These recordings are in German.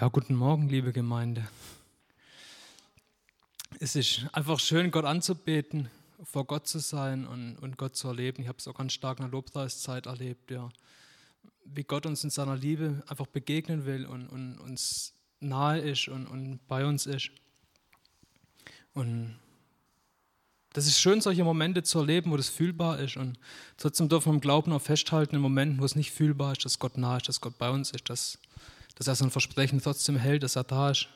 Ja, guten Morgen, liebe Gemeinde. Es ist einfach schön, Gott anzubeten, vor Gott zu sein und, und Gott zu erleben. Ich habe es auch ganz stark in der Lobpreiszeit erlebt, ja. wie Gott uns in seiner Liebe einfach begegnen will und, und uns nahe ist und, und bei uns ist. Und das ist schön, solche Momente zu erleben, wo das fühlbar ist. Und trotzdem dürfen wir im Glauben auch festhalten, in Momenten, wo es nicht fühlbar ist, dass Gott nahe ist, dass Gott bei uns ist, dass dass er sein Versprechen trotzdem hält, dass er da ist,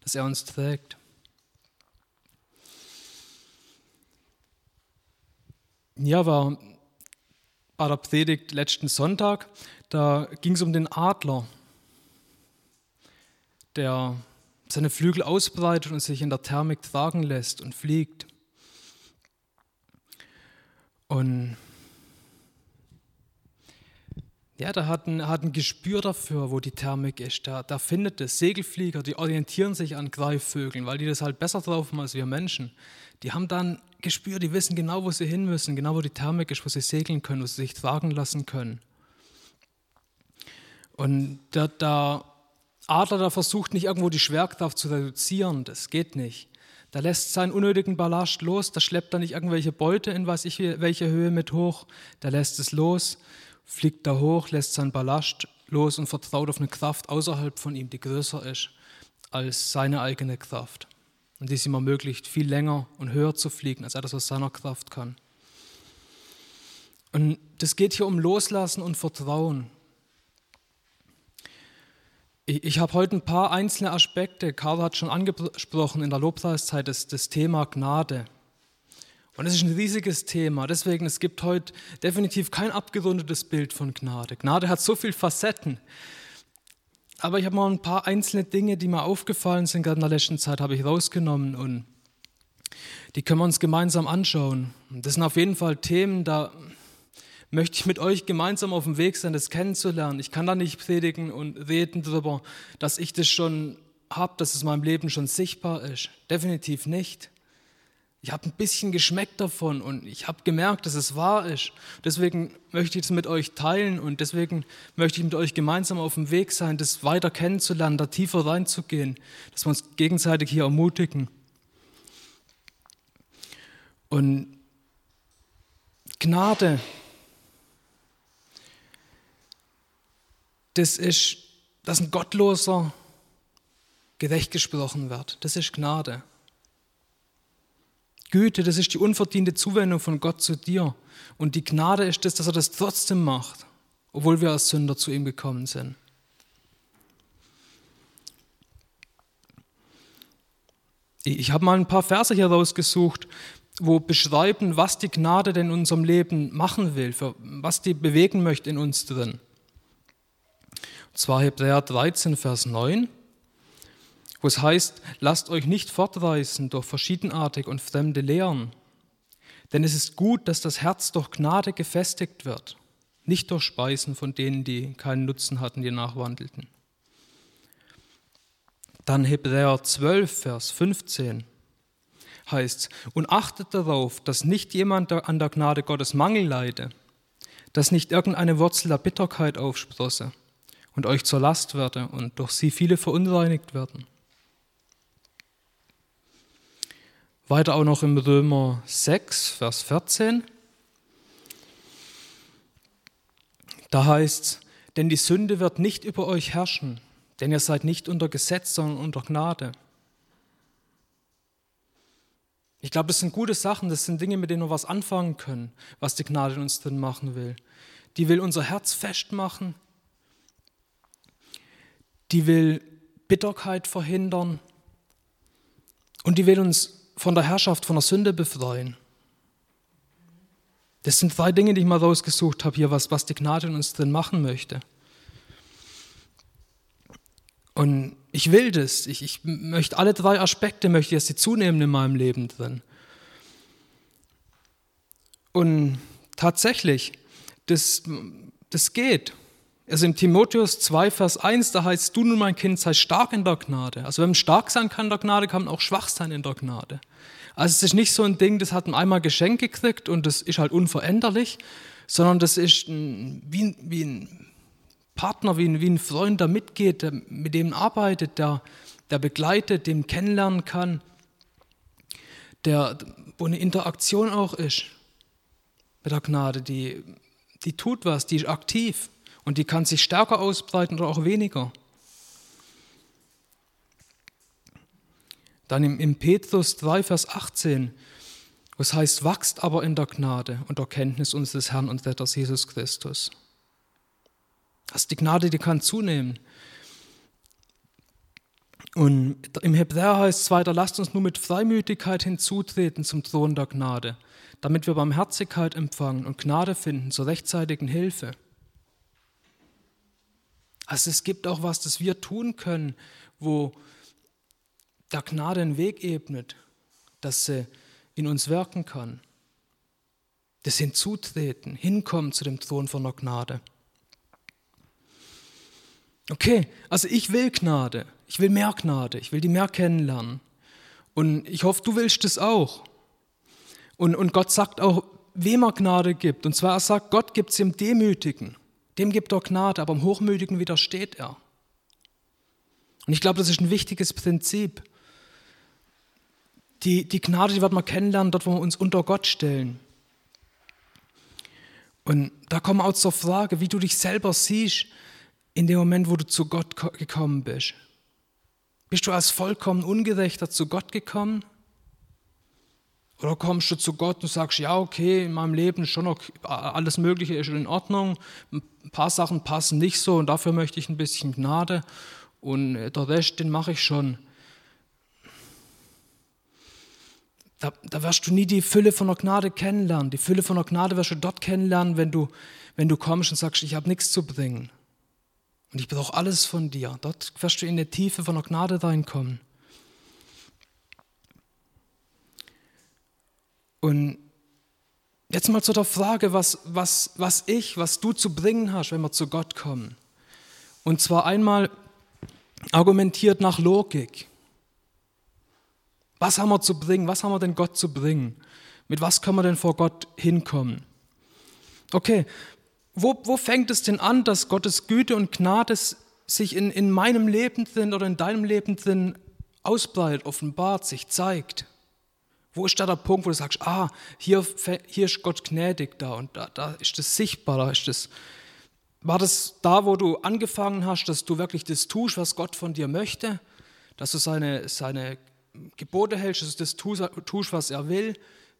dass er uns trägt. Ja, war bei der Predigt letzten Sonntag, da ging es um den Adler, der seine Flügel ausbreitet und sich in der Thermik tragen lässt und fliegt. Und ja, der hat ein, hat ein Gespür dafür, wo die Thermik ist. Der, der findet es. Segelflieger, die orientieren sich an Greifvögeln, weil die das halt besser drauf haben als wir Menschen. Die haben dann Gespür, die wissen genau, wo sie hin müssen, genau wo die Thermik ist, wo sie segeln können, wo sie sich tragen lassen können. Und der, der Adler, der versucht nicht irgendwo die Schwerkraft zu reduzieren, das geht nicht. Der lässt seinen unnötigen Ballast los, der schleppt da nicht irgendwelche Beute in weiß ich welche Höhe mit hoch, der lässt es los fliegt da hoch, lässt seinen Ballast los und vertraut auf eine Kraft außerhalb von ihm, die größer ist als seine eigene Kraft. Und die es ihm ermöglicht, viel länger und höher zu fliegen, als er das aus seiner Kraft kann. Und das geht hier um Loslassen und Vertrauen. Ich, ich habe heute ein paar einzelne Aspekte, Karl hat schon angesprochen in der Lobpreiszeit, das, das Thema Gnade. Und es ist ein riesiges Thema. Deswegen, es gibt heute definitiv kein abgerundetes Bild von Gnade. Gnade hat so viele Facetten. Aber ich habe mal ein paar einzelne Dinge, die mir aufgefallen sind, gerade in der letzten Zeit, habe ich rausgenommen und die können wir uns gemeinsam anschauen. Das sind auf jeden Fall Themen, da möchte ich mit euch gemeinsam auf dem Weg sein, das kennenzulernen. Ich kann da nicht predigen und reden darüber, dass ich das schon habe, dass es in meinem Leben schon sichtbar ist. Definitiv nicht. Ich habe ein bisschen geschmeckt davon und ich habe gemerkt, dass es wahr ist. Deswegen möchte ich es mit euch teilen und deswegen möchte ich mit euch gemeinsam auf dem Weg sein, das weiter kennenzulernen, da tiefer reinzugehen, dass wir uns gegenseitig hier ermutigen. Und Gnade, das ist, dass ein Gottloser gerecht gesprochen wird. Das ist Gnade. Güte, das ist die unverdiente Zuwendung von Gott zu dir. Und die Gnade ist das, dass er das trotzdem macht, obwohl wir als Sünder zu ihm gekommen sind. Ich habe mal ein paar Verse hier rausgesucht, wo beschreiben, was die Gnade denn in unserem Leben machen will, was die bewegen möchte in uns drin. Und zwar Hebräer 13, Vers 9 wo es heißt, lasst euch nicht fortreißen durch verschiedenartig und fremde Lehren. Denn es ist gut, dass das Herz durch Gnade gefestigt wird, nicht durch Speisen von denen, die keinen Nutzen hatten, die nachwandelten. Dann Hebräer 12, Vers 15 heißt, und achtet darauf, dass nicht jemand an der Gnade Gottes Mangel leide, dass nicht irgendeine Wurzel der Bitterkeit aufsprosse und euch zur Last werde und durch sie viele verunreinigt werden. Weiter auch noch im Römer 6, Vers 14. Da heißt es, denn die Sünde wird nicht über euch herrschen, denn ihr seid nicht unter Gesetz, sondern unter Gnade. Ich glaube, das sind gute Sachen, das sind Dinge, mit denen wir was anfangen können, was die Gnade in uns drin machen will. Die will unser Herz festmachen, die will Bitterkeit verhindern und die will uns von der Herrschaft, von der Sünde befreien. Das sind drei Dinge, die ich mal rausgesucht habe hier, was, was die Gnade in uns drin machen möchte. Und ich will das. Ich, ich möchte alle drei Aspekte, möchte dass sie zunehmen in meinem Leben drin. Und tatsächlich, das, das geht. Also im Timotheus 2, Vers 1, da heißt, du nun mein Kind, sei stark in der Gnade. Also wenn man stark sein kann in der Gnade, kann man auch schwach sein in der Gnade. Also es ist nicht so ein Ding, das hat man einmal Geschenk gekriegt und das ist halt unveränderlich, sondern das ist ein, wie, wie ein Partner, wie ein, wie ein Freund, der mitgeht, der mit dem arbeitet, der, der begleitet, den kennenlernen kann, der, wo eine Interaktion auch ist mit der Gnade, die, die tut was, die ist aktiv und die kann sich stärker ausbreiten oder auch weniger. Dann im, Petrus 3, Vers 18, wo es heißt, wachst aber in der Gnade und der Kenntnis unseres Herrn und Retters Jesus Christus. Also die Gnade, die kann zunehmen. Und im Hebräer heißt es weiter, lasst uns nur mit Freimütigkeit hinzutreten zum Thron der Gnade, damit wir Barmherzigkeit empfangen und Gnade finden zur rechtzeitigen Hilfe. Also es gibt auch was, das wir tun können, wo der Gnade einen Weg ebnet, dass sie in uns wirken kann. Das Hinzutreten, Hinkommen zu dem Thron von der Gnade. Okay, also ich will Gnade, ich will mehr Gnade, ich will die mehr kennenlernen. Und ich hoffe, du willst es auch. Und, und Gott sagt auch, wem er Gnade gibt. Und zwar, er sagt, Gott gibt es dem Demütigen. Dem gibt er Gnade, aber dem Hochmütigen widersteht er. Und ich glaube, das ist ein wichtiges Prinzip. Die, die Gnade, die wird man kennenlernen, dort, wo wir uns unter Gott stellen. Und da kommen wir auch zur Frage, wie du dich selber siehst in dem Moment, wo du zu Gott gekommen bist. Bist du als vollkommen Ungerechter zu Gott gekommen? Oder kommst du zu Gott und sagst, ja, okay, in meinem Leben ist schon noch alles Mögliche ist in Ordnung, ein paar Sachen passen nicht so und dafür möchte ich ein bisschen Gnade und der Rest, den mache ich schon. Da, da wirst du nie die Fülle von der Gnade kennenlernen. Die Fülle von der Gnade wirst du dort kennenlernen, wenn du, wenn du kommst und sagst, ich habe nichts zu bringen. Und ich brauche alles von dir. Dort wirst du in die Tiefe von der Gnade reinkommen. Und jetzt mal zu der Frage, was, was, was ich, was du zu bringen hast, wenn wir zu Gott kommen. Und zwar einmal argumentiert nach Logik. Was haben wir zu bringen? Was haben wir denn Gott zu bringen? Mit was können wir denn vor Gott hinkommen? Okay, wo, wo fängt es denn an, dass Gottes Güte und Gnade sich in, in meinem Leben drin oder in deinem Leben drin ausbreitet, offenbart, sich zeigt? Wo ist da der Punkt, wo du sagst, ah, hier, hier ist Gott gnädig da und da, da ist das sichtbar, da ist das. War das da, wo du angefangen hast, dass du wirklich das tust, was Gott von dir möchte? Dass du seine, seine Gebote hältst, dass du das tust, was er will?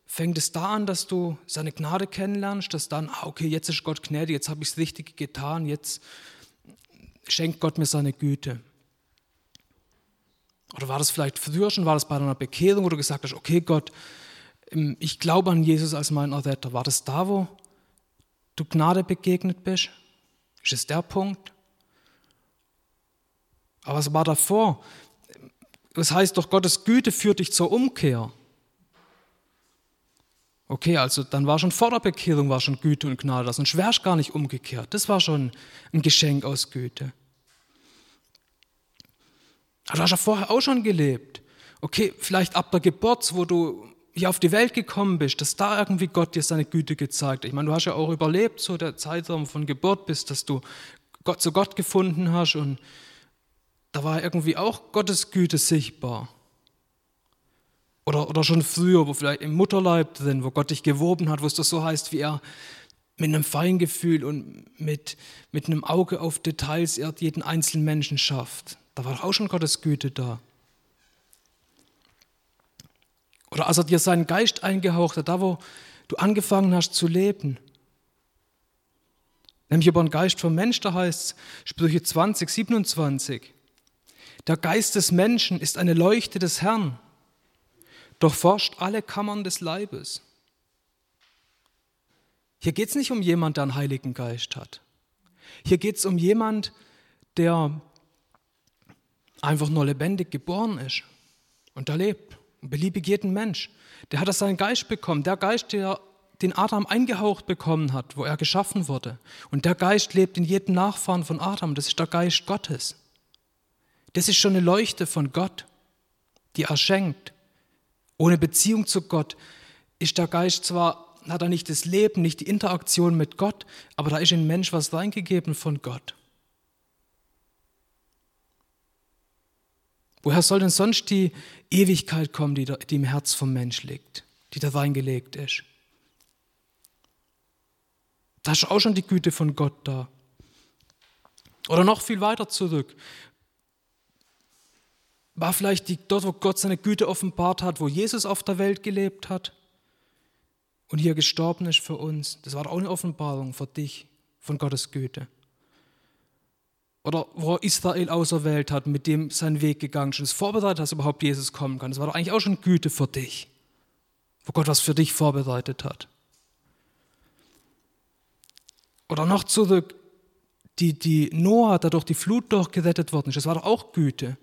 Fängt es da an, dass du seine Gnade kennenlernst, dass dann, ah, okay, jetzt ist Gott gnädig, jetzt habe ich das Richtige getan, jetzt schenkt Gott mir seine Güte? Oder war das vielleicht früher schon, war das bei deiner Bekehrung, wo du gesagt hast, okay Gott, ähm, ich glaube an Jesus als meinen Erretter. War das da, wo du Gnade begegnet bist? Ist es der Punkt? Aber was war davor? Das heißt doch, Gottes Güte führt dich zur Umkehr. Okay, also dann war schon vor der Bekehrung war schon Güte und Gnade, das sonst wärst gar nicht umgekehrt. Das war schon ein Geschenk aus Güte. Aber du hast ja vorher auch schon gelebt. Okay, vielleicht ab der Geburt, wo du hier auf die Welt gekommen bist, dass da irgendwie Gott dir seine Güte gezeigt hat. Ich meine, du hast ja auch überlebt, so der Zeitraum von Geburt bis, dass du Gott zu Gott gefunden hast und da war irgendwie auch Gottes Güte sichtbar. Oder, oder schon früher, wo vielleicht im Mutterleib drin, wo Gott dich gewoben hat, wo es das so heißt, wie er mit einem Feingefühl und mit, mit einem Auge auf Details er jeden einzelnen Menschen schafft. Da war auch schon Gottes Güte da. Oder als er dir seinen Geist eingehaucht hat, da wo du angefangen hast zu leben. Nämlich über den Geist vom Mensch, da heißt es, Sprüche 20, 27. Der Geist des Menschen ist eine Leuchte des Herrn, doch forscht alle Kammern des Leibes. Hier geht es nicht um jemand, der einen Heiligen Geist hat. Hier geht es um jemand, der einfach nur lebendig geboren ist und da lebt. Und beliebig jeden Mensch. Der hat seinen Geist bekommen. Der Geist, der den Adam eingehaucht bekommen hat, wo er geschaffen wurde. Und der Geist lebt in jedem Nachfahren von Adam. Das ist der Geist Gottes. Das ist schon eine Leuchte von Gott, die er schenkt. Ohne Beziehung zu Gott ist der Geist zwar, hat er nicht das Leben, nicht die Interaktion mit Gott, aber da ist ein Mensch was reingegeben von Gott. Woher soll denn sonst die Ewigkeit kommen, die, die im Herz vom Mensch liegt, die da reingelegt ist? Da ist auch schon die Güte von Gott da. Oder noch viel weiter zurück. War vielleicht die, dort, wo Gott seine Güte offenbart hat, wo Jesus auf der Welt gelebt hat und hier gestorben ist für uns. Das war auch eine Offenbarung für dich von Gottes Güte. Oder wo Israel auserwählt hat, mit dem sein Weg gegangen ist, vorbereitet hat, dass überhaupt Jesus kommen kann. Das war doch eigentlich auch schon Güte für dich, wo Gott was für dich vorbereitet hat. Oder noch zurück, die, die Noah, der durch die Flut durchgerettet worden ist, das war doch auch Güte.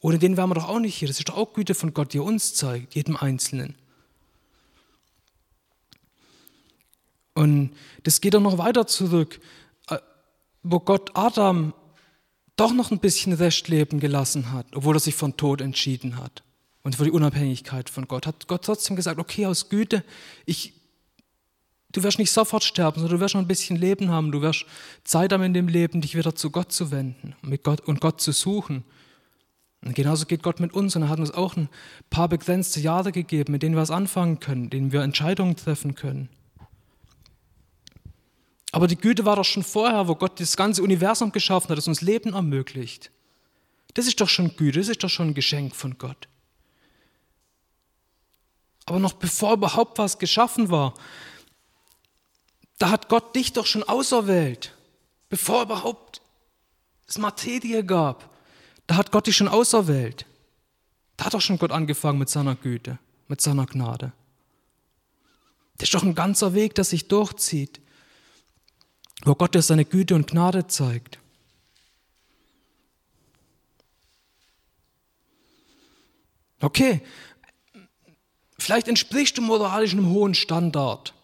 Ohne den wären wir doch auch nicht hier. Das ist doch auch Güte von Gott, die er uns zeigt, jedem Einzelnen. Und das geht auch noch weiter zurück, wo Gott Adam doch noch ein bisschen Restleben gelassen hat, obwohl er sich von Tod entschieden hat und für die Unabhängigkeit von Gott, hat Gott trotzdem gesagt, okay, aus Güte, ich, du wirst nicht sofort sterben, sondern du wirst noch ein bisschen Leben haben, du wirst Zeit haben in dem Leben, dich wieder zu Gott zu wenden und, mit Gott, und Gott zu suchen. Und genauso geht Gott mit uns und er hat uns auch ein paar begrenzte Jahre gegeben, mit denen wir es anfangen können, denen wir Entscheidungen treffen können. Aber die Güte war doch schon vorher, wo Gott das ganze Universum geschaffen hat, das uns Leben ermöglicht. Das ist doch schon Güte, das ist doch schon ein Geschenk von Gott. Aber noch bevor überhaupt was geschaffen war, da hat Gott dich doch schon auserwählt. Bevor überhaupt es Materie gab, da hat Gott dich schon auserwählt. Da hat doch schon Gott angefangen mit seiner Güte, mit seiner Gnade. Das ist doch ein ganzer Weg, der sich durchzieht wo Gott dir seine Güte und Gnade zeigt. Okay, vielleicht entsprichst du moralisch einem hohen Standard.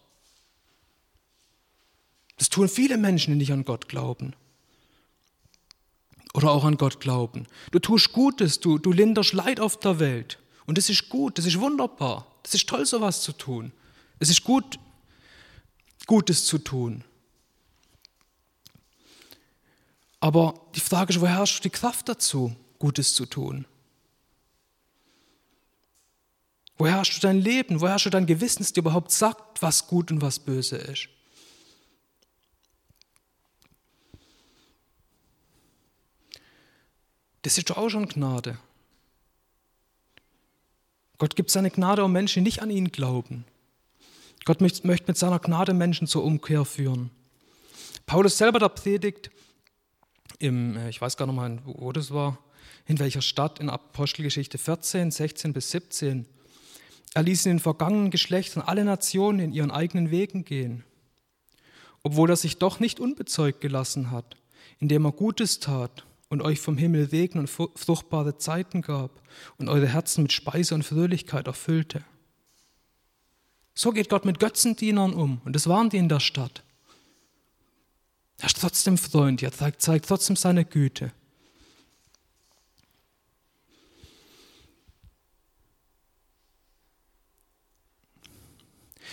Das tun viele Menschen, die nicht an Gott glauben. Oder auch an Gott glauben. Du tust Gutes, du, du linderst Leid auf der Welt. Und das ist gut, das ist wunderbar. Das ist toll, sowas zu tun. Es ist gut, Gutes zu tun. Aber die Frage ist, woher hast du die Kraft dazu, Gutes zu tun? Woher hast du dein Leben? Woher hast du dein Gewissen, das dir überhaupt sagt, was gut und was böse ist? Das ist doch auch schon Gnade. Gott gibt seine Gnade um Menschen, die nicht an ihn glauben. Gott möchte mit seiner Gnade Menschen zur Umkehr führen. Paulus selber, der predigt, im, äh, ich weiß gar nicht mal, wo das war, in welcher Stadt, in Apostelgeschichte 14, 16 bis 17. Er ließ in den vergangenen Geschlechtern alle Nationen in ihren eigenen Wegen gehen, obwohl er sich doch nicht unbezeugt gelassen hat, indem er Gutes tat und euch vom Himmel Segen und fruchtbare Zeiten gab und eure Herzen mit Speise und Fröhlichkeit erfüllte. So geht Gott mit Götzendienern um und das waren die in der Stadt. Er ist trotzdem Freund, er zeigt, zeigt trotzdem seine Güte.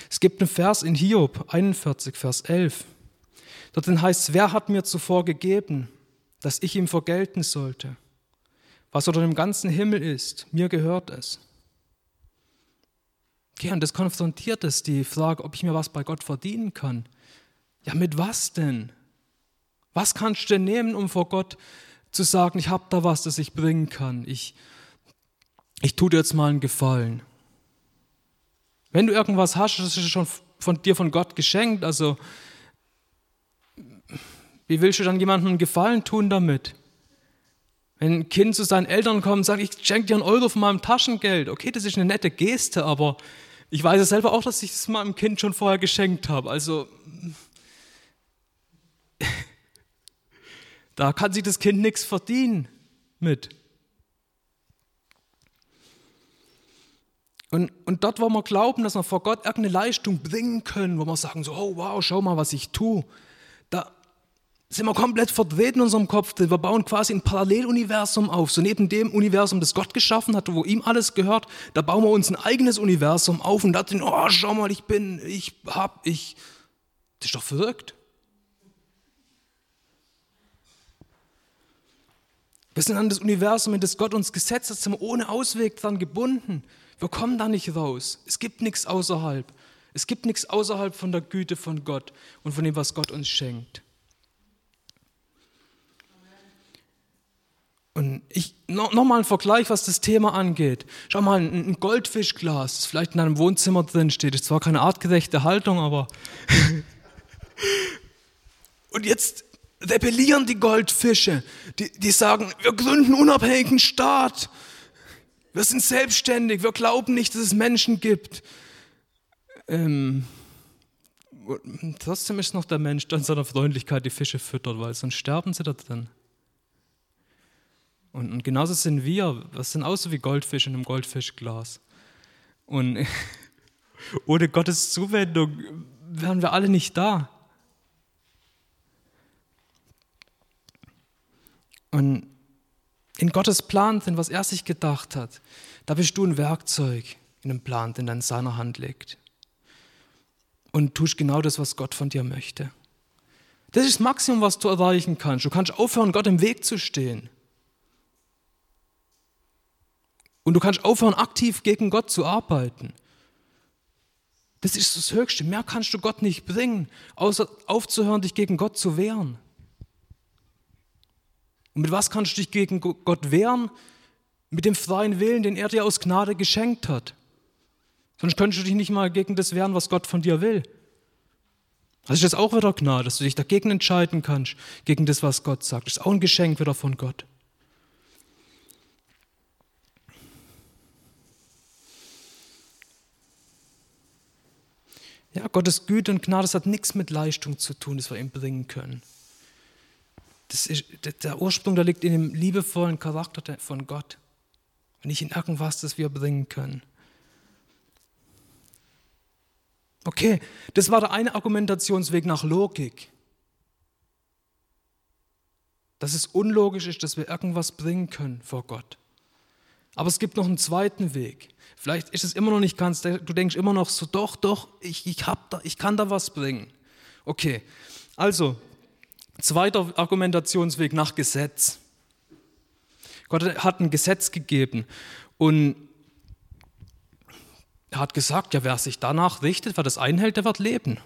Es gibt einen Vers in Hiob 41, Vers 11. Dort heißt es, wer hat mir zuvor gegeben, dass ich ihm vergelten sollte? Was unter dem ganzen Himmel ist, mir gehört es. Okay, und das konfrontiert es, die Frage, ob ich mir was bei Gott verdienen kann. Ja, mit was denn? Was kannst du denn nehmen, um vor Gott zu sagen, ich habe da was, das ich bringen kann? Ich, ich tue dir jetzt mal einen Gefallen. Wenn du irgendwas hast, das ist schon von dir von Gott geschenkt. Also, wie willst du dann jemandem einen Gefallen tun damit? Wenn ein Kind zu seinen Eltern kommt und sagt, ich schenke dir einen Euro von meinem Taschengeld, okay, das ist eine nette Geste, aber ich weiß ja selber auch, dass ich es meinem Kind schon vorher geschenkt habe. Also, Da kann sich das Kind nichts verdienen mit. Und, und dort, wo wir glauben, dass wir vor Gott irgendeine Leistung bringen können, wo wir sagen, so, oh wow, schau mal, was ich tue, da sind wir komplett verdreht in unserem Kopf. Wir bauen quasi ein Paralleluniversum auf. So neben dem Universum, das Gott geschaffen hat, wo ihm alles gehört, da bauen wir uns ein eigenes Universum auf und da sind, oh, schau mal, ich bin, ich hab, ich. Das ist doch verrückt. Wir sind an das Universum, in das Gott uns gesetzt hat, sind wir ohne Ausweg dran gebunden. Wir kommen da nicht raus. Es gibt nichts außerhalb. Es gibt nichts außerhalb von der Güte von Gott und von dem, was Gott uns schenkt. Und ich noch, noch mal ein Vergleich, was das Thema angeht. Schau mal, ein, ein Goldfischglas, das vielleicht in einem Wohnzimmer drin steht, ist zwar keine artgerechte Haltung, aber. und jetzt rebellieren die Goldfische. Die, die sagen, wir gründen unabhängigen Staat. Wir sind selbstständig. Wir glauben nicht, dass es Menschen gibt. Ähm, trotzdem ist noch der Mensch, der in seiner Freundlichkeit die Fische füttert, weil sonst sterben sie da drin. Und, und genauso sind wir. Wir sind auch so wie Goldfische in einem Goldfischglas. Und ohne Gottes Zuwendung wären wir alle nicht da. Und in Gottes Plan sind, was er sich gedacht hat, da bist du ein Werkzeug in einem Plan, den er in seiner Hand legt. Und tust genau das, was Gott von dir möchte. Das ist das Maximum, was du erreichen kannst. Du kannst aufhören, Gott im Weg zu stehen. Und du kannst aufhören, aktiv gegen Gott zu arbeiten. Das ist das Höchste. Mehr kannst du Gott nicht bringen, außer aufzuhören, dich gegen Gott zu wehren. Und mit was kannst du dich gegen Gott wehren? Mit dem freien Willen, den er dir aus Gnade geschenkt hat. Sonst könntest du dich nicht mal gegen das wehren, was Gott von dir will. Das ist das auch wieder Gnade, dass du dich dagegen entscheiden kannst, gegen das, was Gott sagt. Das ist auch ein Geschenk wieder von Gott. Ja, Gottes Güte und Gnade, das hat nichts mit Leistung zu tun, das wir ihm bringen können. Das ist, der Ursprung, der liegt in dem liebevollen Charakter von Gott und nicht in irgendwas, das wir bringen können. Okay, das war der eine Argumentationsweg nach Logik. Dass es unlogisch ist, dass wir irgendwas bringen können vor Gott. Aber es gibt noch einen zweiten Weg. Vielleicht ist es immer noch nicht ganz, du denkst immer noch so, doch, doch, ich, ich, hab da, ich kann da was bringen. Okay, also, zweiter Argumentationsweg nach Gesetz. Gott hat ein Gesetz gegeben und er hat gesagt, ja, wer sich danach richtet, wer das einhält, der wird leben.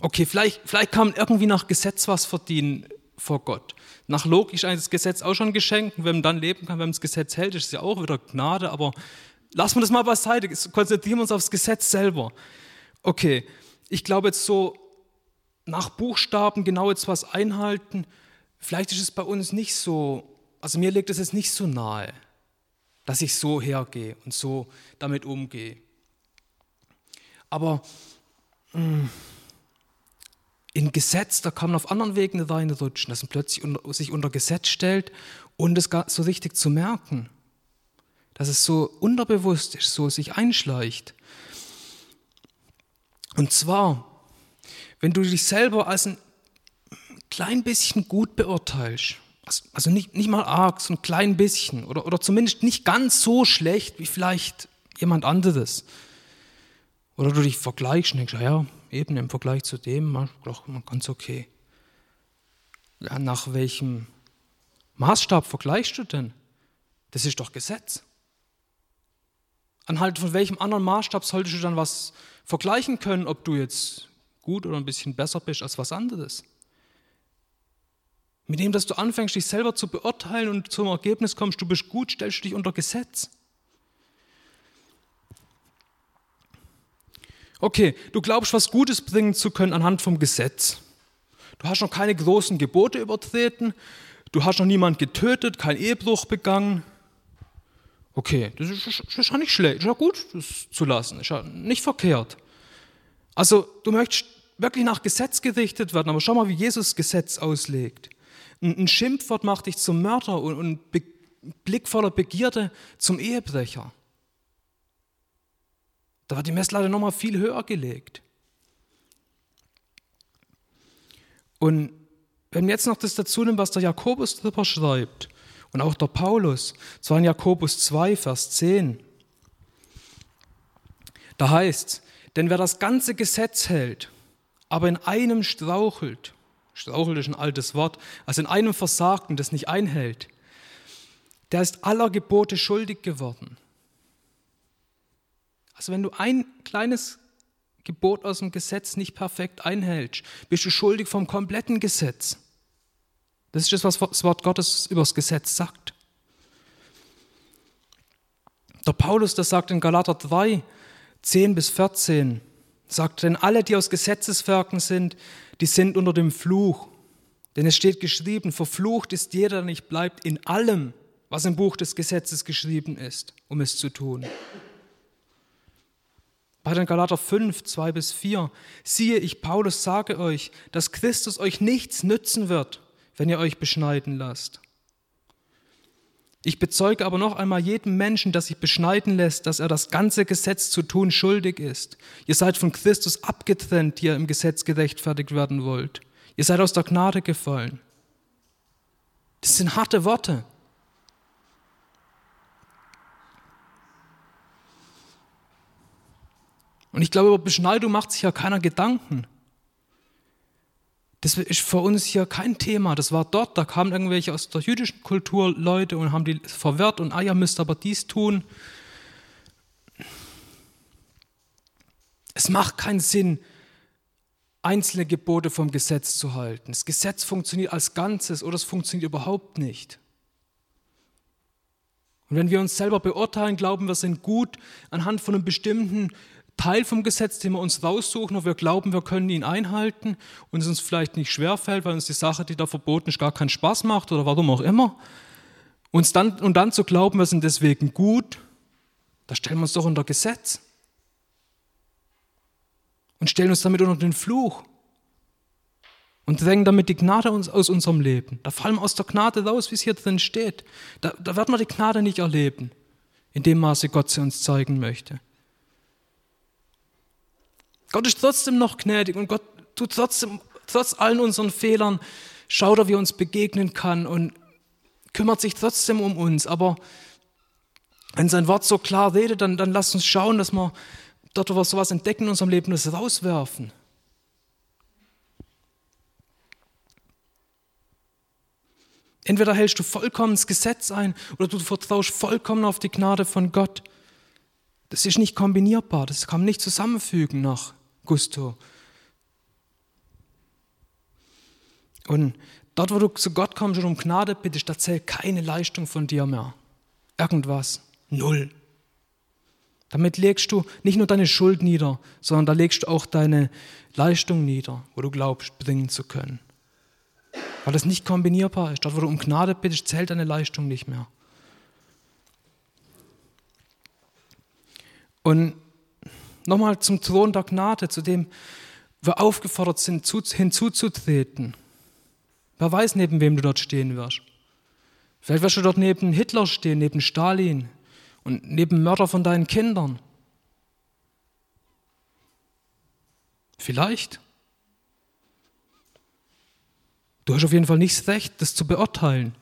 Okay, vielleicht, vielleicht kann man irgendwie nach Gesetz was verdienen vor Gott. Nach Logik ist das Gesetz auch schon geschenkt. Wenn man dann leben kann, wenn man das Gesetz hält, ist es ja auch wieder Gnade. Aber lassen wir das mal beiseite. Konzentrieren wir uns aufs Gesetz selber. Okay, ich glaube jetzt so nach Buchstaben genau jetzt was einhalten. Vielleicht ist es bei uns nicht so, also mir liegt es jetzt nicht so nahe, dass ich so hergehe und so damit umgehe. Aber hm, in Gesetz, da kann man auf anderen Wegen reinrutschen, dass man plötzlich unter, sich unter Gesetz stellt und es so richtig zu merken. Dass es so unterbewusst ist, so sich einschleicht. Und zwar, wenn du dich selber als ein klein bisschen gut beurteilst, also nicht, nicht mal arg, so ein klein bisschen oder, oder zumindest nicht ganz so schlecht wie vielleicht jemand anderes. Oder du dich vergleichst und denkst, ja, eben im Vergleich zu dem, doch ganz okay. Ja, nach welchem Maßstab vergleichst du denn? Das ist doch Gesetz. Anhalt von welchem anderen Maßstab solltest du dann was vergleichen können, ob du jetzt gut oder ein bisschen besser bist als was anderes? Mit dem, dass du anfängst, dich selber zu beurteilen und zum Ergebnis kommst, du bist gut, stellst du dich unter Gesetz. Okay, du glaubst, was Gutes bringen zu können anhand vom Gesetz. Du hast noch keine großen Gebote übertreten, du hast noch niemand getötet, keinen Ehebruch begangen. Okay, das ist, das ist ja nicht schlecht, ist ja gut, das zu lassen, ist ja nicht verkehrt. Also, du möchtest wirklich nach Gesetz gerichtet werden, aber schau mal, wie Jesus Gesetz auslegt. Ein, Schimpfwort macht dich zum Mörder und ein Blick voller Begierde zum Ehebrecher. Da wird die Messlatte nochmal viel höher gelegt. Und wenn wir jetzt noch das dazu nehmen, was der Jakobus darüber schreibt und auch der Paulus, zwar in Jakobus 2, Vers 10, da heißt, denn wer das ganze Gesetz hält, aber in einem strauchelt, strauchelt ist ein altes Wort, also in einem versagt und das nicht einhält, der ist aller Gebote schuldig geworden. Also wenn du ein kleines Gebot aus dem Gesetz nicht perfekt einhältst, bist du schuldig vom kompletten Gesetz. Das ist das, was das Wort Gottes über das Gesetz sagt. Der Paulus, das sagt in Galater 3, 10 bis 14, sagt, denn alle, die aus Gesetzeswerken sind, die sind unter dem Fluch. Denn es steht geschrieben, verflucht ist jeder, der nicht bleibt in allem, was im Buch des Gesetzes geschrieben ist, um es zu tun. Bei den Galater 5, 2 bis 4, siehe, ich Paulus sage euch, dass Christus euch nichts nützen wird, wenn ihr euch beschneiden lasst. Ich bezeuge aber noch einmal jedem Menschen, der sich beschneiden lässt, dass er das ganze Gesetz zu tun schuldig ist. Ihr seid von Christus abgetrennt, die ihr im Gesetz gerechtfertigt werden wollt. Ihr seid aus der Gnade gefallen. Das sind harte Worte. Und ich glaube, über Beschneidung macht sich ja keiner Gedanken. Das ist für uns hier kein Thema. Das war dort, da kamen irgendwelche aus der jüdischen Kultur Leute und haben die verwehrt und ah, ihr müsst aber dies tun. Es macht keinen Sinn, einzelne Gebote vom Gesetz zu halten. Das Gesetz funktioniert als Ganzes oder es funktioniert überhaupt nicht. Und wenn wir uns selber beurteilen, glauben wir sind gut anhand von einem bestimmten Teil vom Gesetz, den wir uns raussuchen, wo wir glauben, wir können ihn einhalten und es uns vielleicht nicht schwerfällt, weil uns die Sache, die da verboten ist, gar keinen Spaß macht oder warum auch immer. Uns dann, und dann zu glauben, wir sind deswegen gut, da stellen wir uns doch unter Gesetz und stellen uns damit unter den Fluch und drängen damit die Gnade aus unserem Leben. Da fallen wir aus der Gnade raus, wie es hier drin steht. Da, da werden wir die Gnade nicht erleben, in dem Maße Gott sie uns zeigen möchte. Gott ist trotzdem noch gnädig und Gott tut trotzdem, trotz allen unseren Fehlern, schaut er, wie er uns begegnen kann und kümmert sich trotzdem um uns. Aber wenn sein Wort so klar redet, dann, dann lasst uns schauen, dass wir dort, wo wir sowas entdecken in unserem Leben, das rauswerfen. Entweder hältst du vollkommen das Gesetz ein oder du vertraust vollkommen auf die Gnade von Gott. Das ist nicht kombinierbar, das kann man nicht zusammenfügen nach Gusto. Und dort, wo du zu Gott kommst und um Gnade bittest, da zählt keine Leistung von dir mehr. Irgendwas. Null. Damit legst du nicht nur deine Schuld nieder, sondern da legst du auch deine Leistung nieder, wo du glaubst, bringen zu können. Weil das nicht kombinierbar ist. Dort, wo du um Gnade bittest, zählt deine Leistung nicht mehr. Und Nochmal zum Thron der Gnade, zu dem wir aufgefordert sind, hinzuzutreten. Wer weiß, neben wem du dort stehen wirst. Vielleicht wirst du dort neben Hitler stehen, neben Stalin und neben Mörder von deinen Kindern. Vielleicht. Du hast auf jeden Fall nicht das Recht, das zu beurteilen.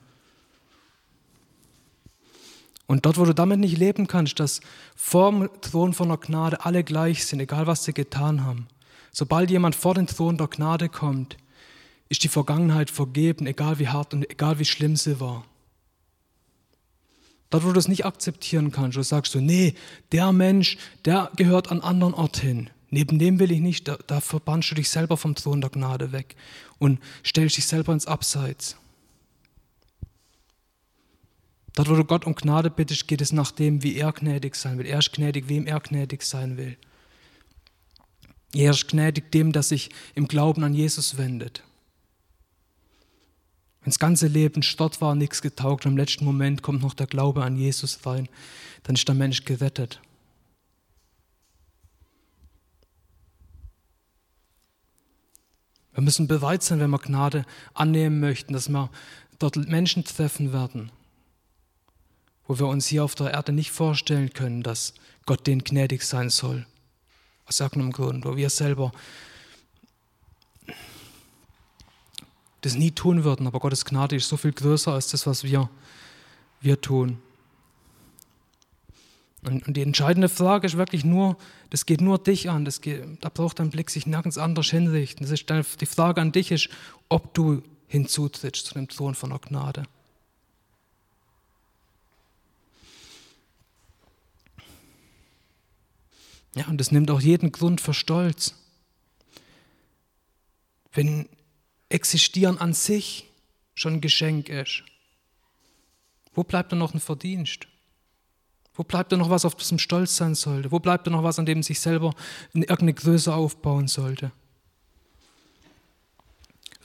Und dort, wo du damit nicht leben kannst, dass vor dem Thron von der Gnade alle gleich sind, egal was sie getan haben. Sobald jemand vor den Thron der Gnade kommt, ist die Vergangenheit vergeben, egal wie hart und egal wie schlimm sie war. Dort, wo du es nicht akzeptieren kannst, du sagst so, nee, der Mensch, der gehört an anderen Ort hin. Neben dem will ich nicht, da, da verbannst du dich selber vom Thron der Gnade weg und stellst dich selber ins Abseits. Dort, wo du Gott um Gnade bittest, geht es nach dem, wie er gnädig sein will. Er ist gnädig, wem er gnädig sein will. Er ist gnädig dem, der sich im Glauben an Jesus wendet. Wenn das ganze Leben Stott war, nichts getaugt, im letzten Moment kommt noch der Glaube an Jesus rein, dann ist der Mensch gerettet. Wir müssen bereit sein, wenn wir Gnade annehmen möchten, dass wir dort Menschen treffen werden, wo wir uns hier auf der Erde nicht vorstellen können, dass Gott denen gnädig sein soll. Aus irgendeinem Grund, wo wir selber das nie tun würden, aber Gottes Gnade ist so viel größer als das, was wir, wir tun. Und, und die entscheidende Frage ist wirklich nur, das geht nur dich an, das geht, da braucht dein Blick sich nirgends anders hinrichten. Das ist die Frage an dich ist, ob du hinzutrittst zu dem Thron von der Gnade. Ja, und es nimmt auch jeden Grund für Stolz. Wenn Existieren an sich schon ein Geschenk ist, wo bleibt dann noch ein Verdienst? Wo bleibt da noch was, auf das man stolz sein sollte? Wo bleibt da noch was, an dem man sich selber in irgendeine Größe aufbauen sollte?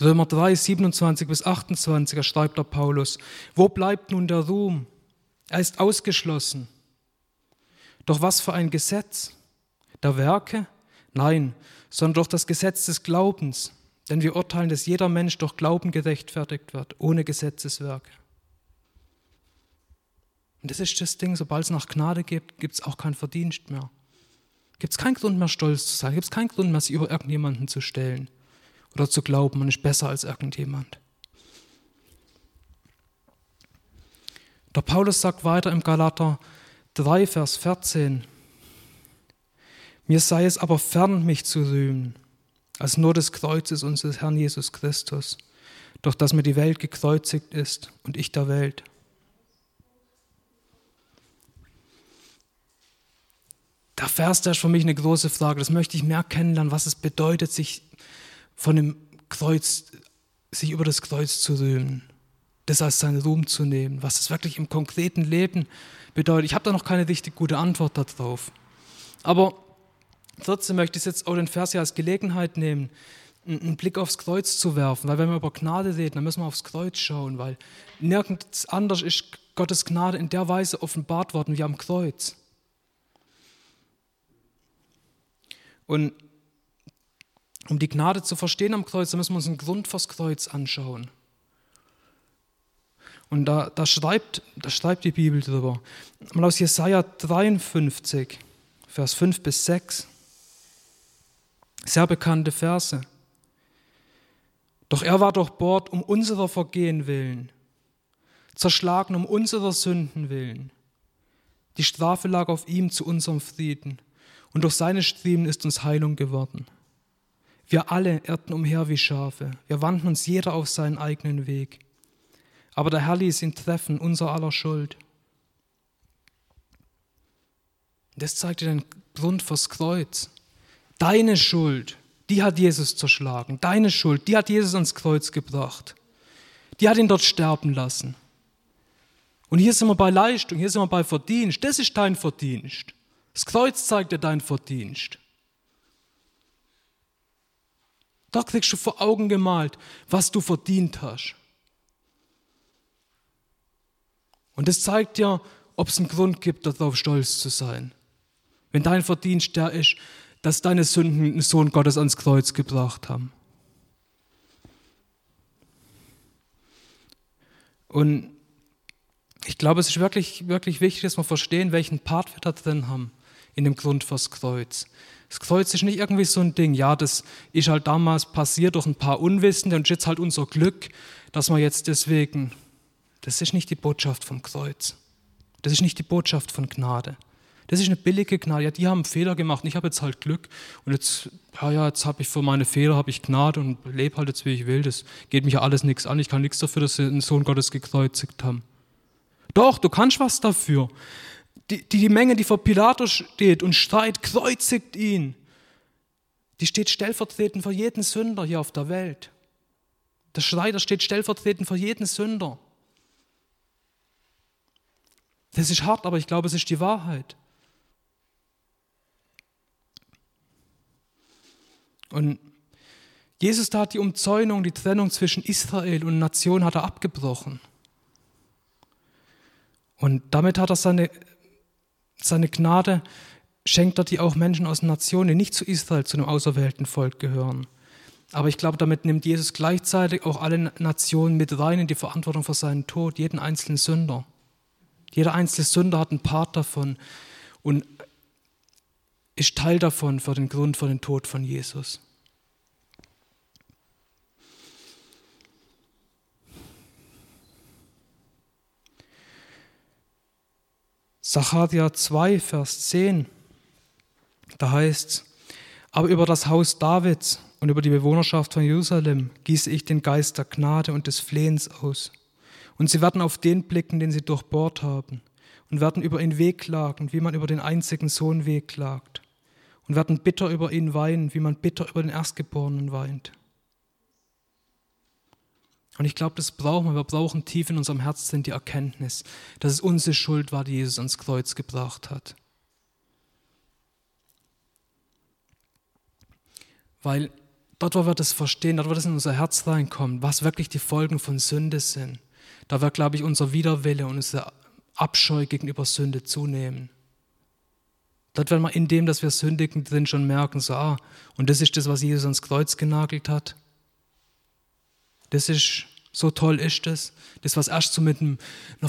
Römer 3, 27 bis 28, da schreibt der Paulus, wo bleibt nun der Ruhm? Er ist ausgeschlossen. Doch was für ein Gesetz? Der Werke? Nein, sondern durch das Gesetz des Glaubens. Denn wir urteilen, dass jeder Mensch durch Glauben gerechtfertigt wird, ohne Gesetzeswerke. Und das ist das Ding, sobald es nach Gnade gibt, gibt es auch keinen Verdienst mehr. Gibt es keinen Grund mehr, stolz zu sein, gibt es keinen Grund mehr, sich über irgendjemanden zu stellen oder zu glauben, man ist besser als irgendjemand. Der Paulus sagt weiter im Galater 3, Vers 14, mir sei es aber fern, mich zu rühmen, als nur des Kreuzes unseres Herrn Jesus Christus, durch das mir die Welt gekreuzigt ist und ich der Welt. Der Vers, der ist für mich eine große Frage. Das möchte ich mehr kennenlernen, was es bedeutet, sich von dem Kreuz, sich über das Kreuz zu rühmen, das als seinen Ruhm zu nehmen, was es wirklich im konkreten Leben bedeutet. Ich habe da noch keine richtig gute Antwort darauf. Aber trotzdem möchte ich jetzt auch den Vers hier als Gelegenheit nehmen, einen Blick aufs Kreuz zu werfen, weil wenn wir über Gnade reden, dann müssen wir aufs Kreuz schauen, weil nirgends anders ist Gottes Gnade in der Weise offenbart worden wie am Kreuz. Und um die Gnade zu verstehen am Kreuz, da müssen wir uns einen Grund fürs Kreuz anschauen. Und da, da, schreibt, da schreibt die Bibel drüber. Mal aus Jesaja 53, Vers 5 bis 6. Sehr bekannte Verse. Doch er war durchbohrt um unserer Vergehen willen, zerschlagen um unserer Sünden willen. Die Strafe lag auf ihm zu unserem Frieden und durch seine Striemen ist uns Heilung geworden. Wir alle irrten umher wie Schafe, wir wandten uns jeder auf seinen eigenen Weg. Aber der Herr ließ ihn treffen, unser aller Schuld. Das zeigt dir den Grund fürs Kreuz. Deine Schuld, die hat Jesus zerschlagen. Deine Schuld, die hat Jesus ans Kreuz gebracht. Die hat ihn dort sterben lassen. Und hier sind wir bei Leistung, hier sind wir bei Verdienst. Das ist dein Verdienst. Das Kreuz zeigt dir deinen Verdienst. Da kriegst du vor Augen gemalt, was du verdient hast. Und das zeigt dir, ob es einen Grund gibt, darauf stolz zu sein. Wenn dein Verdienst der ist, dass deine Sünden den Sohn Gottes ans Kreuz gebracht haben. Und ich glaube, es ist wirklich, wirklich wichtig, dass wir verstehen, welchen Part wir da drin haben in dem Grund fürs Kreuz. Das Kreuz ist nicht irgendwie so ein Ding, ja, das ist halt damals passiert durch ein paar Unwissende und jetzt halt unser Glück, dass wir jetzt deswegen, das ist nicht die Botschaft vom Kreuz. Das ist nicht die Botschaft von Gnade. Das ist eine billige Gnade. Ja, die haben Fehler gemacht und ich habe jetzt halt Glück und jetzt, ja, ja, jetzt habe ich für meine Fehler habe ich Gnade und lebe halt jetzt, wie ich will. Das geht mich ja alles nichts an. Ich kann nichts dafür, dass sie den Sohn Gottes gekreuzigt haben. Doch, du kannst was dafür die, die, Menge, die vor Pilatus steht und schreit, kreuzigt ihn, die steht stellvertretend für jeden Sünder hier auf der Welt. Der Schrei, der steht stellvertretend für jeden Sünder. Das ist hart, aber ich glaube, es ist die Wahrheit. Und Jesus hat die Umzäunung, die Trennung zwischen Israel und Nation hat er abgebrochen. Und damit hat er seine seine Gnade schenkt er die auch Menschen aus Nationen, die nicht zu Israel, zu einem auserwählten Volk gehören. Aber ich glaube, damit nimmt Jesus gleichzeitig auch alle Nationen mit rein in die Verantwortung für seinen Tod, jeden einzelnen Sünder. Jeder einzelne Sünder hat einen Part davon und ist Teil davon für den Grund für den Tod von Jesus. Sacharja 2, Vers 10, da heißt es, aber über das Haus Davids und über die Bewohnerschaft von Jerusalem gieße ich den Geist der Gnade und des Flehens aus. Und sie werden auf den blicken, den sie durchbohrt haben, und werden über ihn wehklagen, wie man über den einzigen Sohn wehklagt. Und werden bitter über ihn weinen, wie man bitter über den Erstgeborenen weint. Und ich glaube, das brauchen wir. Wir brauchen tief in unserem Herzen die Erkenntnis, dass es unsere Schuld war, die Jesus ans Kreuz gebracht hat. Weil dort, wo wir das verstehen, dort, wo das in unser Herz reinkommt, was wirklich die Folgen von Sünde sind, da wird, glaube ich, unser Widerwille und unser Abscheu gegenüber Sünde zunehmen. Dort werden wir in dem, dass wir sündigen, drin schon merken, so, ah, und das ist das, was Jesus ans Kreuz genagelt hat. Das ist, so toll ist das. Das, was erst so mit einer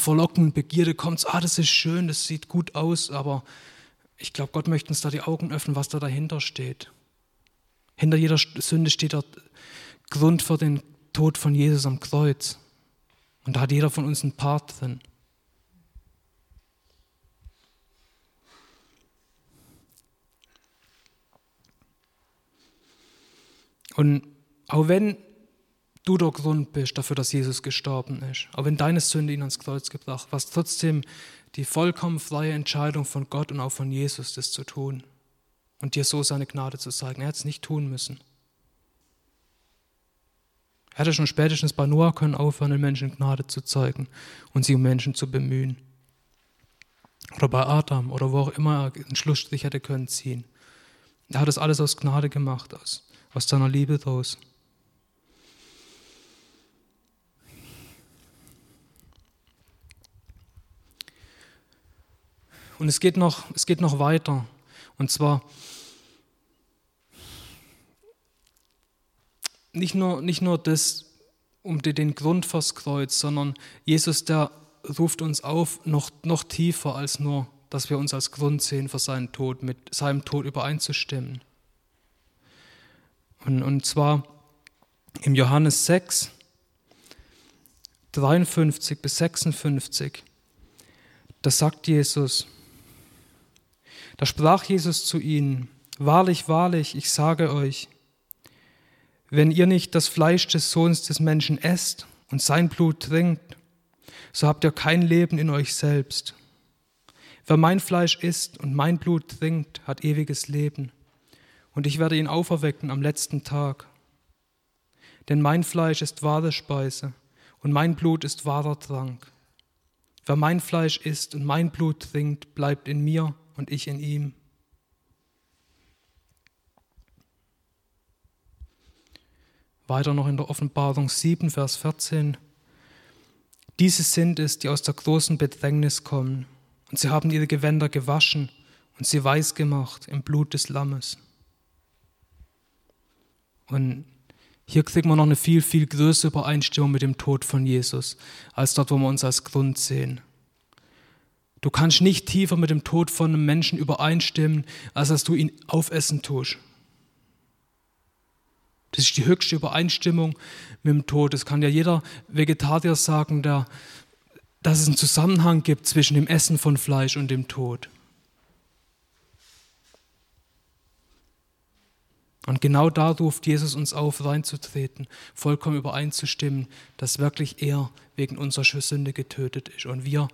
verlockenden Begierde kommt, so, ah, das ist schön, das sieht gut aus, aber ich glaube, Gott möchte uns da die Augen öffnen, was da dahinter steht. Hinter jeder Sünde steht der Grund für den Tod von Jesus am Kreuz. Und da hat jeder von uns einen Part drin. Und auch wenn du der Grund bist dafür, dass Jesus gestorben ist, auch wenn deine Sünde ihn ans Kreuz gebracht, war es trotzdem die vollkommen freie Entscheidung von Gott und auch von Jesus, das zu tun und dir so seine Gnade zu zeigen. Er hätte es nicht tun müssen. Er hätte schon spätestens bei Noah können aufhören, den Menschen Gnade zu zeigen und sie um Menschen zu bemühen. Oder bei Adam oder wo auch immer er einen Schlussstrich hätte können ziehen. Er hat das alles aus Gnade gemacht, aus aus deiner Liebe draus. Und es geht noch, es geht noch weiter. Und zwar nicht nur, nicht nur das um den Grund fürs Kreuz, sondern Jesus, der ruft uns auf, noch, noch tiefer als nur, dass wir uns als Grund sehen für seinen Tod, mit seinem Tod übereinzustimmen. Und, und zwar im Johannes 6, 53 bis 56, da sagt Jesus, da sprach Jesus zu ihnen, Wahrlich, wahrlich, ich sage euch, wenn ihr nicht das Fleisch des Sohns des Menschen esst und sein Blut trinkt, so habt ihr kein Leben in euch selbst. Wer mein Fleisch isst und mein Blut trinkt, hat ewiges Leben und ich werde ihn auferwecken am letzten Tag. Denn mein Fleisch ist wahre Speise und mein Blut ist wahrer Trank. Wer mein Fleisch isst und mein Blut trinkt, bleibt in mir und ich in ihm. Weiter noch in der Offenbarung 7, Vers 14. Diese sind es, die aus der großen Bedrängnis kommen, und sie haben ihre Gewänder gewaschen und sie weiß gemacht im Blut des Lammes. Und hier kriegen wir noch eine viel, viel größere Übereinstimmung mit dem Tod von Jesus, als dort, wo wir uns als Grund sehen. Du kannst nicht tiefer mit dem Tod von einem Menschen übereinstimmen, als dass du ihn aufessen tust. Das ist die höchste Übereinstimmung mit dem Tod. Das kann ja jeder Vegetarier sagen, der, dass es einen Zusammenhang gibt zwischen dem Essen von Fleisch und dem Tod. Und genau da ruft Jesus uns auf, reinzutreten, vollkommen übereinzustimmen, dass wirklich er wegen unserer Sünde getötet ist und wir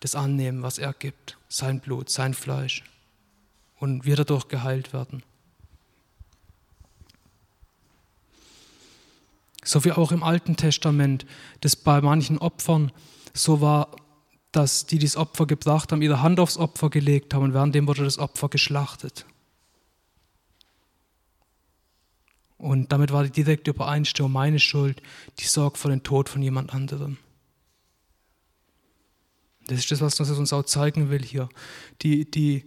das annehmen, was er gibt, sein Blut, sein Fleisch und wir dadurch geheilt werden. So wie auch im Alten Testament, das bei manchen Opfern so war, dass die, die das Opfer gebracht haben, ihre Hand aufs Opfer gelegt haben und währenddem wurde das Opfer geschlachtet. Und damit war die direkte Übereinstimmung meine Schuld, die sorgt für den Tod von jemand anderem. Das ist das, was uns auch zeigen will hier. Die, die,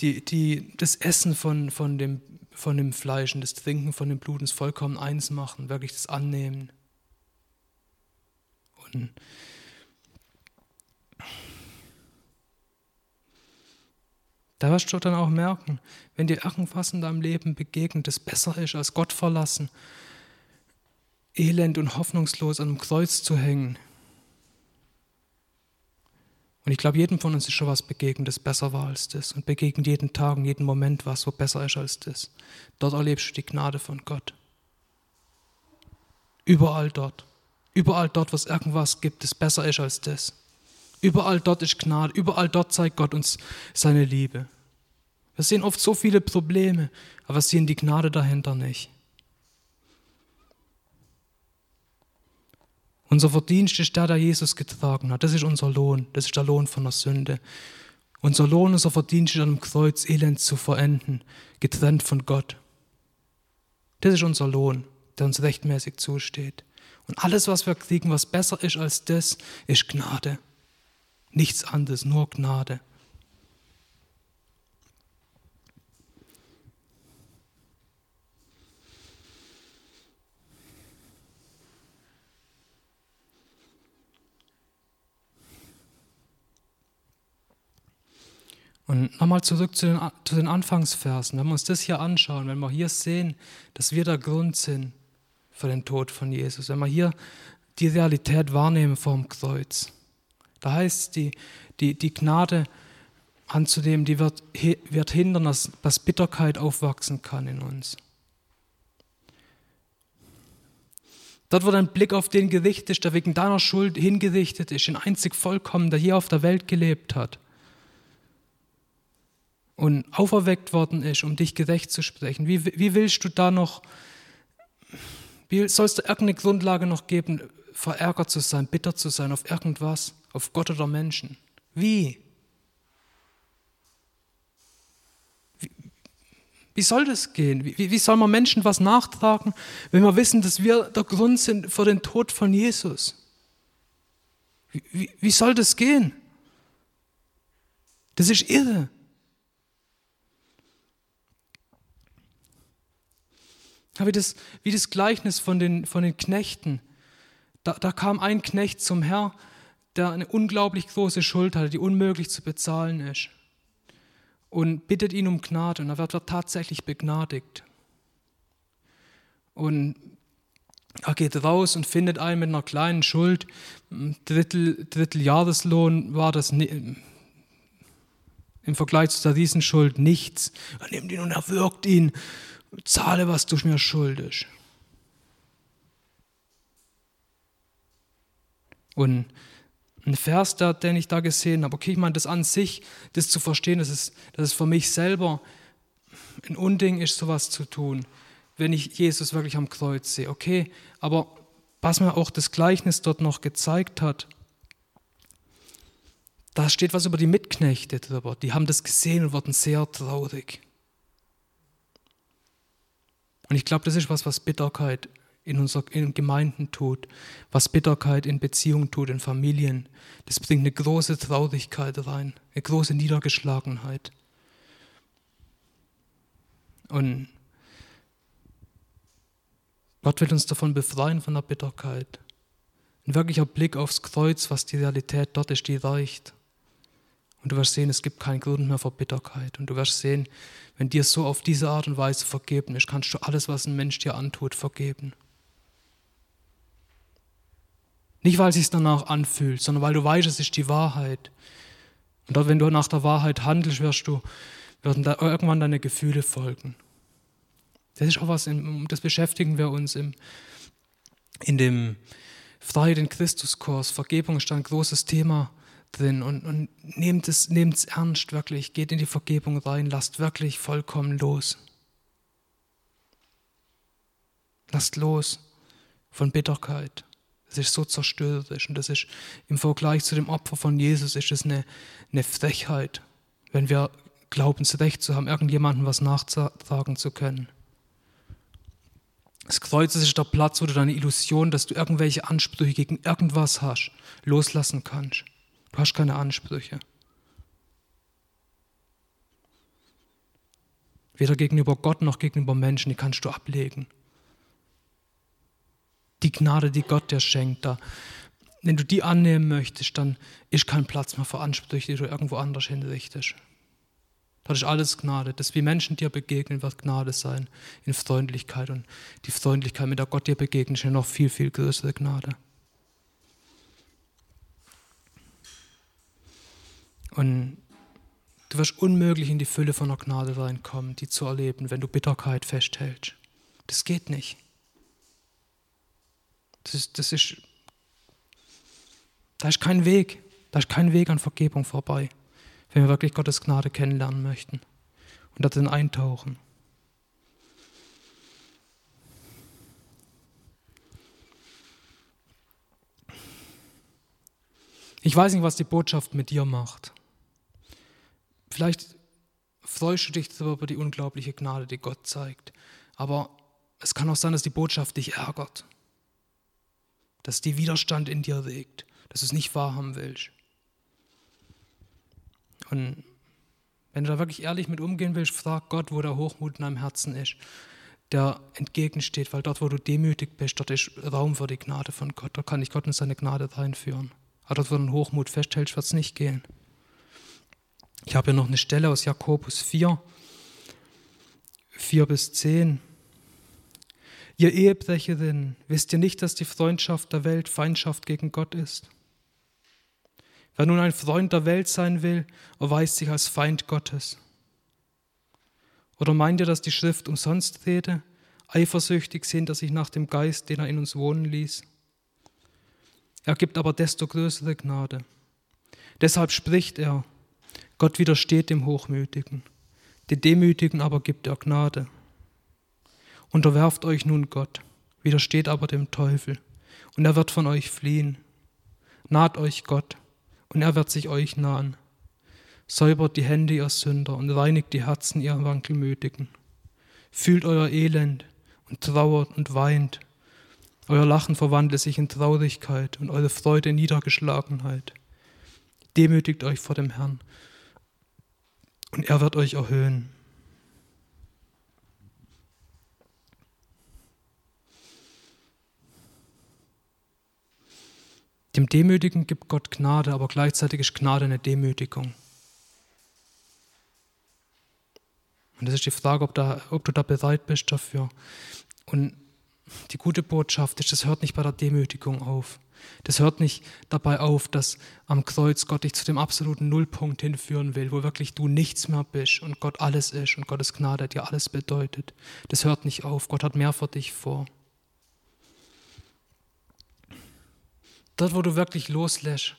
die, die, das Essen von, von, dem, von dem Fleisch und das Trinken von dem Blut uns vollkommen eins machen, wirklich das Annehmen. Und Da wirst du dann auch merken, wenn dir irgendwas in deinem Leben begegnet, das besser ist als Gott verlassen, elend und hoffnungslos an einem Kreuz zu hängen. Und ich glaube, jedem von uns ist schon was begegnet, das besser war als das. Und begegnet jeden Tag und jeden Moment was, wo besser ist als das. Dort erlebst du die Gnade von Gott. Überall dort. Überall dort, wo es irgendwas gibt, das besser ist als das. Überall dort ist Gnade, überall dort zeigt Gott uns seine Liebe. Wir sehen oft so viele Probleme, aber wir sehen die Gnade dahinter nicht. Unser Verdienst ist der, der Jesus getragen hat. Das ist unser Lohn. Das ist der Lohn von der Sünde. Unser Lohn, unser Verdienst ist an dem Kreuz, Elend zu verenden, getrennt von Gott. Das ist unser Lohn, der uns rechtmäßig zusteht. Und alles, was wir kriegen, was besser ist als das, ist Gnade. Nichts anderes, nur Gnade. Und nochmal zurück zu den, zu den Anfangsversen. Wenn wir uns das hier anschauen, wenn wir hier sehen, dass wir der Grund sind für den Tod von Jesus, wenn wir hier die Realität wahrnehmen vom Kreuz, da heißt die, die, die Gnade anzunehmen, die wird, wird hindern, dass, dass Bitterkeit aufwachsen kann in uns. Dort, wo dein Blick auf den gerichtet der wegen deiner Schuld hingerichtet ist, den einzig Vollkommen, der hier auf der Welt gelebt hat. Und auferweckt worden ist, um dich gerecht zu sprechen, wie, wie willst du da noch, wie sollst du irgendeine Grundlage noch geben, verärgert zu sein, bitter zu sein auf irgendwas, auf Gott oder Menschen? Wie? Wie, wie soll das gehen? Wie, wie soll man Menschen was nachtragen, wenn wir wissen, dass wir der Grund sind für den Tod von Jesus? Wie, wie, wie soll das gehen? Das ist irre. wie das, wie das Gleichnis von den, von den Knechten. Da, da kam ein Knecht zum Herr, der eine unglaublich große Schuld hatte, die unmöglich zu bezahlen ist. Und bittet ihn um Gnade und er wird, wird tatsächlich begnadigt. Und er geht raus und findet einen mit einer kleinen Schuld. Drittel, Drittel Jahreslohn war das im Vergleich zu der Riesenschuld nichts. Er nimmt ihn und erwürgt ihn zahle, was du mir schuldest. Und ein Vers, den ich da gesehen habe, okay, ich meine, das an sich, das zu verstehen, dass es, dass es für mich selber ein Unding ist, sowas zu tun, wenn ich Jesus wirklich am Kreuz sehe. Okay, aber was mir auch das Gleichnis dort noch gezeigt hat, da steht was über die Mitknechte drüber. Die haben das gesehen und wurden sehr traurig. Und ich glaube, das ist was, was Bitterkeit in unseren Gemeinden tut, was Bitterkeit in Beziehungen tut, in Familien. Das bringt eine große Traurigkeit rein, eine große Niedergeschlagenheit. Und Gott will uns davon befreien, von der Bitterkeit. Ein wirklicher Blick aufs Kreuz, was die Realität dort ist, die reicht. Und du wirst sehen, es gibt keinen Grund mehr für Bitterkeit. Und du wirst sehen, wenn dir so auf diese Art und Weise vergeben ist, kannst du alles, was ein Mensch dir antut, vergeben. Nicht, weil es sich danach anfühlt, sondern weil du weißt, es ist die Wahrheit. Und dort, wenn du nach der Wahrheit handelst, wirst du, werden da irgendwann deine Gefühle folgen. Das ist auch was, das beschäftigen wir uns im, in dem Freiheit in Christus-Kurs. Vergebung ist ein großes Thema drin und, und nehmt es, nehmt es ernst wirklich, geht in die Vergebung rein, lasst wirklich vollkommen los. Lasst los von Bitterkeit. Das ist so zerstörerisch und das ist im Vergleich zu dem Opfer von Jesus ist es eine, eine Frechheit, wenn wir glauben, das Recht zu haben, irgendjemandem was nachtragen zu können. Das Kreuz ist der Platz, wo du deine Illusion, dass du irgendwelche Ansprüche gegen irgendwas hast, loslassen kannst. Du hast keine Ansprüche. Weder gegenüber Gott noch gegenüber Menschen, die kannst du ablegen. Die Gnade, die Gott dir schenkt, da, wenn du die annehmen möchtest, dann ist kein Platz mehr für Ansprüche, die du irgendwo anders hinrichtest. Das ist alles Gnade. Das, wie Menschen dir begegnen, wird Gnade sein in Freundlichkeit. Und die Freundlichkeit, mit der Gott dir begegnet, ist eine noch viel, viel größere Gnade. Und du wirst unmöglich in die Fülle von der Gnade reinkommen, die zu erleben, wenn du Bitterkeit festhältst. Das geht nicht. Das ist, das ist, da ist kein Weg, da ist kein Weg an Vergebung vorbei, wenn wir wirklich Gottes Gnade kennenlernen möchten. und darin eintauchen. Ich weiß nicht, was die Botschaft mit dir macht. Vielleicht freust du dich über die unglaubliche Gnade, die Gott zeigt. Aber es kann auch sein, dass die Botschaft dich ärgert. Dass die Widerstand in dir regt. Dass du es nicht wahrhaben willst. Und wenn du da wirklich ehrlich mit umgehen willst, frag Gott, wo der Hochmut in deinem Herzen ist, der entgegensteht, weil dort, wo du demütig bist, dort ist Raum für die Gnade von Gott. Da kann dich Gott in seine Gnade reinführen. Aber dort, wo du den Hochmut festhältst, wird es nicht gehen. Ich habe hier noch eine Stelle aus Jakobus 4, 4 bis 10. Ihr Ehebrecherinnen, wisst ihr nicht, dass die Freundschaft der Welt Feindschaft gegen Gott ist? Wer nun ein Freund der Welt sein will, erweist sich als Feind Gottes. Oder meint ihr, dass die Schrift umsonst rede? Eifersüchtig sehnt er sich nach dem Geist, den er in uns wohnen ließ. Er gibt aber desto größere Gnade. Deshalb spricht er, Gott widersteht dem Hochmütigen, den Demütigen aber gibt er Gnade. Unterwerft euch nun Gott, widersteht aber dem Teufel, und er wird von euch fliehen. Naht euch Gott, und er wird sich euch nahen. Säubert die Hände, ihr Sünder, und reinigt die Herzen, ihr Wankelmütigen. Fühlt euer Elend und trauert und weint. Euer Lachen verwandelt sich in Traurigkeit und eure Freude in Niedergeschlagenheit. Demütigt euch vor dem Herrn und er wird euch erhöhen. Dem Demütigen gibt Gott Gnade, aber gleichzeitig ist Gnade eine Demütigung. Und das ist die Frage, ob, da, ob du da bereit bist dafür. Und die gute Botschaft ist, das hört nicht bei der Demütigung auf. Das hört nicht dabei auf, dass am Kreuz Gott dich zu dem absoluten Nullpunkt hinführen will, wo wirklich du nichts mehr bist und Gott alles ist und Gottes Gnade dir alles bedeutet. Das hört nicht auf. Gott hat mehr für dich vor. Dort, wo du wirklich loslässt,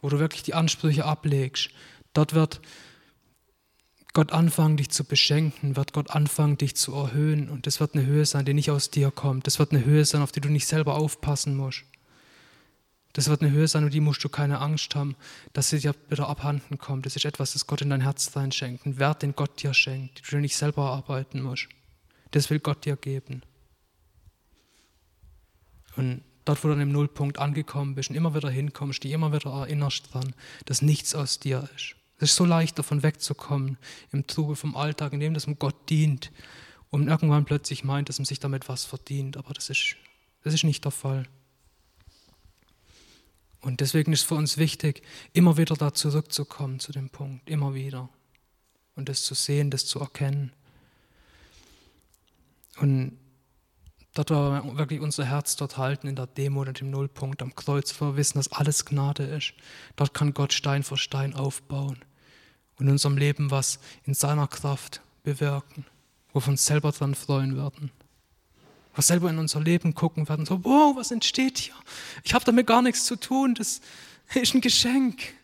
wo du wirklich die Ansprüche ablegst, dort wird Gott anfangen, dich zu beschenken, wird Gott anfangen, dich zu erhöhen. Und das wird eine Höhe sein, die nicht aus dir kommt. Das wird eine Höhe sein, auf die du nicht selber aufpassen musst. Das wird eine Höhe sein, um die musst du keine Angst haben, dass sie dir wieder abhanden kommt. Das ist etwas, das Gott in dein Herz reinschenkt. Ein Wert, den Gott dir schenkt, den du nicht selber arbeiten musst. Das will Gott dir geben. Und dort, wo du an dem Nullpunkt angekommen bist und immer wieder hinkommst, dich immer wieder erinnerst dran, dass nichts aus dir ist. Es ist so leicht, davon wegzukommen, im Trubel vom Alltag, in dem das um Gott dient und irgendwann plötzlich meint, dass man sich damit was verdient. Aber das ist, das ist nicht der Fall. Und deswegen ist es für uns wichtig, immer wieder da zurückzukommen zu dem Punkt, immer wieder. Und das zu sehen, das zu erkennen. Und dort wir wirklich unser Herz dort halten, in der Demo und dem Nullpunkt am Kreuz, wo wir wissen, dass alles Gnade ist. Dort kann Gott Stein für Stein aufbauen und in unserem Leben was in seiner Kraft bewirken, wo wir uns selber dran freuen werden was selber in unser Leben gucken werden, so, wow, was entsteht hier? Ich habe damit gar nichts zu tun, das ist ein Geschenk.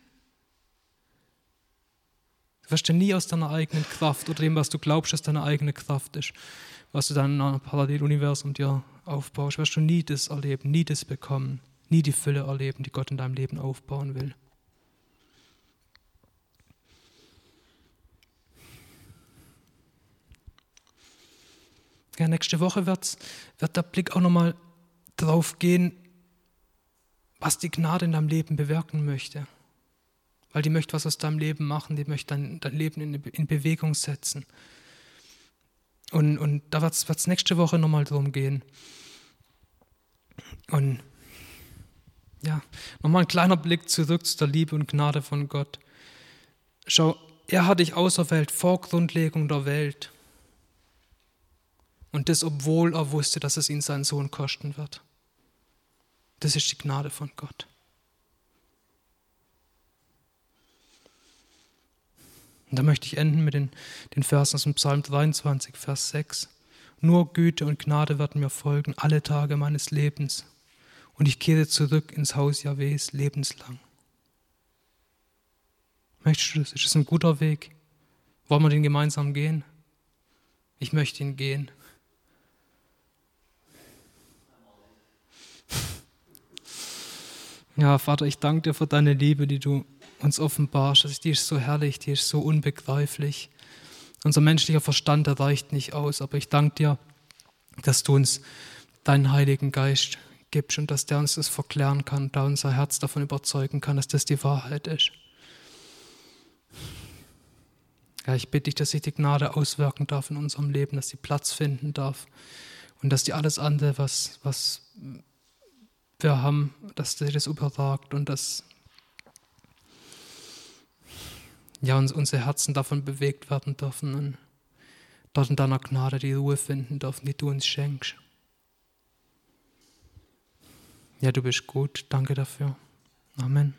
Du wirst ja nie aus deiner eigenen Kraft oder dem, was du glaubst, dass deine eigene Kraft ist, was du dann in einem Paralleluniversum dir aufbaust, wirst du nie das erleben, nie das bekommen, nie die Fülle erleben, die Gott in deinem Leben aufbauen will. Ja, nächste Woche wird, wird der Blick auch nochmal drauf gehen, was die Gnade in deinem Leben bewirken möchte. Weil die möchte was aus deinem Leben machen, die möchte dein, dein Leben in, in, Bewegung setzen. Und, und da wird es nächste Woche nochmal drum gehen. Und ja, nochmal ein kleiner Blick zurück zu der Liebe und Gnade von Gott. Schau, er hat dich auserwählt vor Grundlegung der Welt. Und das, obwohl er wusste, dass es ihn seinen Sohn kosten wird. Das ist die Gnade von Gott. Und da möchte ich enden mit den, den Versen aus dem Psalm 23, Vers 6. Nur Güte und Gnade werden mir folgen alle Tage meines Lebens, und ich kehre zurück ins Haus Jahwes lebenslang. Möchtest du das? Ist das ein guter Weg, Wollen wir den gemeinsam gehen? Ich möchte ihn gehen. Ja, Vater, ich danke dir für deine Liebe, die du uns offenbarst. Die ist so herrlich, die ist so unbegreiflich. Unser menschlicher Verstand, der reicht nicht aus, aber ich danke dir, dass du uns deinen Heiligen Geist gibst und dass der uns das verklären kann, da unser Herz davon überzeugen kann, dass das die Wahrheit ist. Ja, ich bitte dich, dass sich die Gnade auswirken darf in unserem Leben, dass sie Platz finden darf und dass die alles andere, was, was wir haben, dass sie das überragt und dass ja, uns, unsere Herzen davon bewegt werden dürfen und dort in deiner Gnade die Ruhe finden dürfen, die du uns schenkst. Ja, du bist gut. Danke dafür. Amen.